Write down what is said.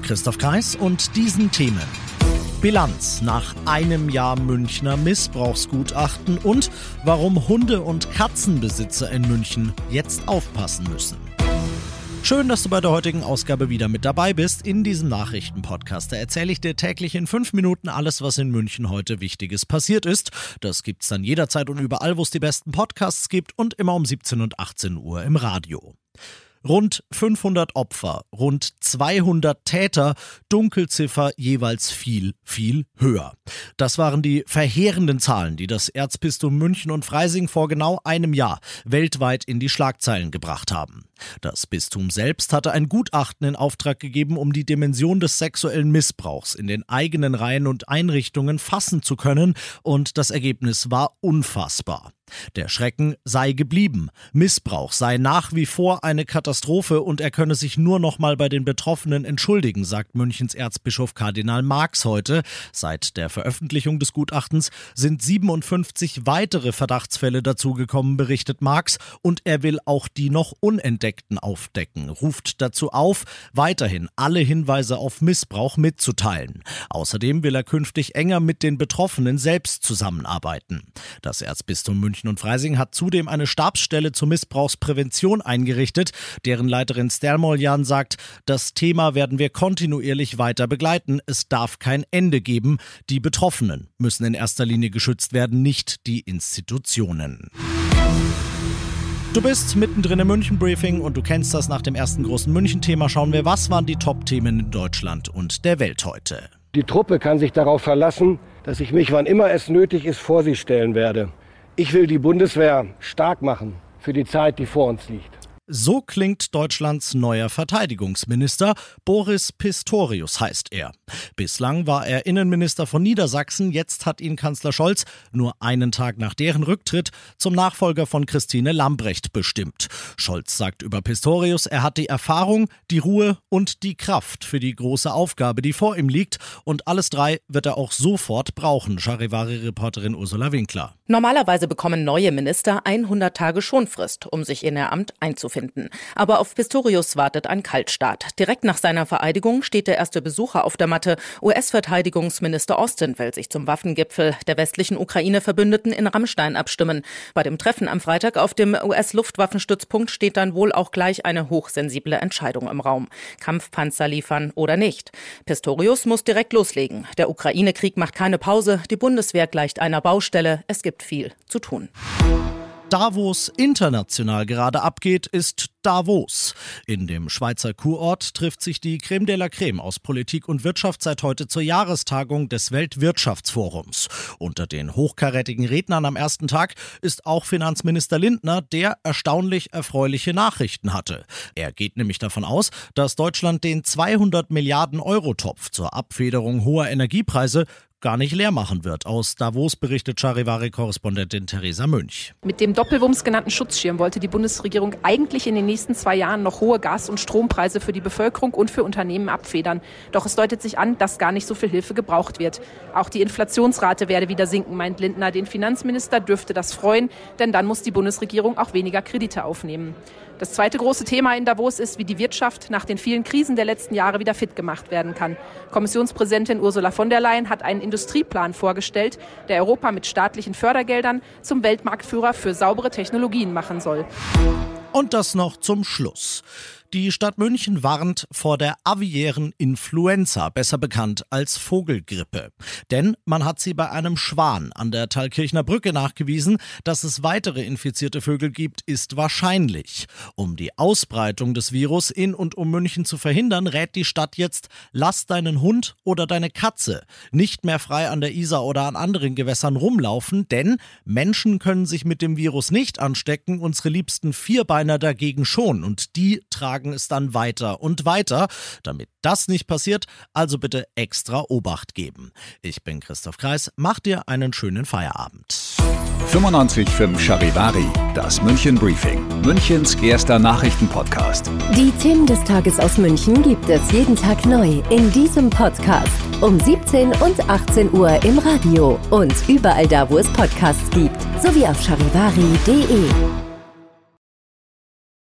Christoph Kreis und diesen Themen. Bilanz nach einem Jahr Münchner Missbrauchsgutachten und warum Hunde- und Katzenbesitzer in München jetzt aufpassen müssen. Schön, dass du bei der heutigen Ausgabe wieder mit dabei bist. In diesem Nachrichtenpodcast erzähle ich dir täglich in fünf Minuten alles, was in München heute Wichtiges passiert ist. Das gibt's dann jederzeit und überall, wo es die besten Podcasts gibt und immer um 17 und 18 Uhr im Radio. Rund 500 Opfer, rund 200 Täter, Dunkelziffer jeweils viel, viel höher. Das waren die verheerenden Zahlen, die das Erzbistum München und Freising vor genau einem Jahr weltweit in die Schlagzeilen gebracht haben. Das Bistum selbst hatte ein Gutachten in Auftrag gegeben, um die Dimension des sexuellen Missbrauchs in den eigenen Reihen und Einrichtungen fassen zu können, und das Ergebnis war unfassbar. Der Schrecken sei geblieben. Missbrauch sei nach wie vor eine Katastrophe und er könne sich nur noch mal bei den Betroffenen entschuldigen, sagt Münchens Erzbischof Kardinal Marx heute. Seit der Veröffentlichung des Gutachtens sind 57 weitere Verdachtsfälle dazugekommen, berichtet Marx, und er will auch die noch unentdeckten aufdecken, ruft dazu auf, weiterhin alle Hinweise auf Missbrauch mitzuteilen. Außerdem will er künftig enger mit den Betroffenen selbst zusammenarbeiten. Das Erzbistum München und Freising hat zudem eine Stabsstelle zur Missbrauchsprävention eingerichtet, deren Leiterin Stermoljan sagt, das Thema werden wir kontinuierlich weiter begleiten. Es darf kein Ende geben. Die Betroffenen müssen in erster Linie geschützt werden, nicht die Institutionen. Du bist mittendrin im München-Briefing und du kennst das nach dem ersten großen München-Thema. Schauen wir, was waren die Top-Themen in Deutschland und der Welt heute. Die Truppe kann sich darauf verlassen, dass ich mich, wann immer es nötig ist, vor sie stellen werde. Ich will die Bundeswehr stark machen für die Zeit, die vor uns liegt. So klingt Deutschlands neuer Verteidigungsminister. Boris Pistorius heißt er. Bislang war er Innenminister von Niedersachsen. Jetzt hat ihn Kanzler Scholz nur einen Tag nach deren Rücktritt zum Nachfolger von Christine Lambrecht bestimmt. Scholz sagt über Pistorius, er hat die Erfahrung, die Ruhe und die Kraft für die große Aufgabe, die vor ihm liegt. Und alles drei wird er auch sofort brauchen, Charivari-Reporterin Ursula Winkler. Normalerweise bekommen neue Minister 100 Tage Schonfrist, um sich in ihr Amt einzuführen finden. Aber auf Pistorius wartet ein Kaltstart. Direkt nach seiner Vereidigung steht der erste Besucher auf der Matte. US-Verteidigungsminister Austin will sich zum Waffengipfel der westlichen Ukraine-Verbündeten in Rammstein abstimmen. Bei dem Treffen am Freitag auf dem US-Luftwaffenstützpunkt steht dann wohl auch gleich eine hochsensible Entscheidung im Raum. Kampfpanzer liefern oder nicht. Pistorius muss direkt loslegen. Der Ukraine-Krieg macht keine Pause. Die Bundeswehr gleicht einer Baustelle. Es gibt viel zu tun. Da, wo es international gerade abgeht, ist Davos. In dem Schweizer Kurort trifft sich die Creme de la Creme aus Politik und Wirtschaft seit heute zur Jahrestagung des Weltwirtschaftsforums. Unter den hochkarätigen Rednern am ersten Tag ist auch Finanzminister Lindner, der erstaunlich erfreuliche Nachrichten hatte. Er geht nämlich davon aus, dass Deutschland den 200 Milliarden Euro Topf zur Abfederung hoher Energiepreise gar nicht leer machen wird. Aus Davos berichtet Charivari-Korrespondentin Theresa Münch. Mit dem Doppelwumms genannten Schutzschirm wollte die Bundesregierung eigentlich in den nächsten zwei Jahren noch hohe Gas- und Strompreise für die Bevölkerung und für Unternehmen abfedern. Doch es deutet sich an, dass gar nicht so viel Hilfe gebraucht wird. Auch die Inflationsrate werde wieder sinken, meint Lindner. Den Finanzminister dürfte das freuen, denn dann muss die Bundesregierung auch weniger Kredite aufnehmen. Das zweite große Thema in Davos ist, wie die Wirtschaft nach den vielen Krisen der letzten Jahre wieder fit gemacht werden kann. Kommissionspräsidentin Ursula von der Leyen hat einen Industrieplan vorgestellt, der Europa mit staatlichen Fördergeldern zum Weltmarktführer für saubere Technologien machen soll. Und das noch zum Schluss. Die Stadt München warnt vor der aviären Influenza, besser bekannt als Vogelgrippe. Denn man hat sie bei einem Schwan an der Thalkirchner Brücke nachgewiesen. Dass es weitere infizierte Vögel gibt, ist wahrscheinlich. Um die Ausbreitung des Virus in und um München zu verhindern, rät die Stadt jetzt, lass deinen Hund oder deine Katze nicht mehr frei an der Isar oder an anderen Gewässern rumlaufen, denn Menschen können sich mit dem Virus nicht anstecken, unsere liebsten Vierbeiner dagegen schon und die tragen Tagen es dann weiter und weiter. Damit das nicht passiert, also bitte extra Obacht geben. Ich bin Christoph Kreis, mach dir einen schönen Feierabend. 95.5 Charivari, das München Briefing, Münchens erster Nachrichtenpodcast. Die Themen des Tages aus München gibt es jeden Tag neu in diesem Podcast. Um 17 und 18 Uhr im Radio und überall da, wo es Podcasts gibt, sowie auf charivari.de.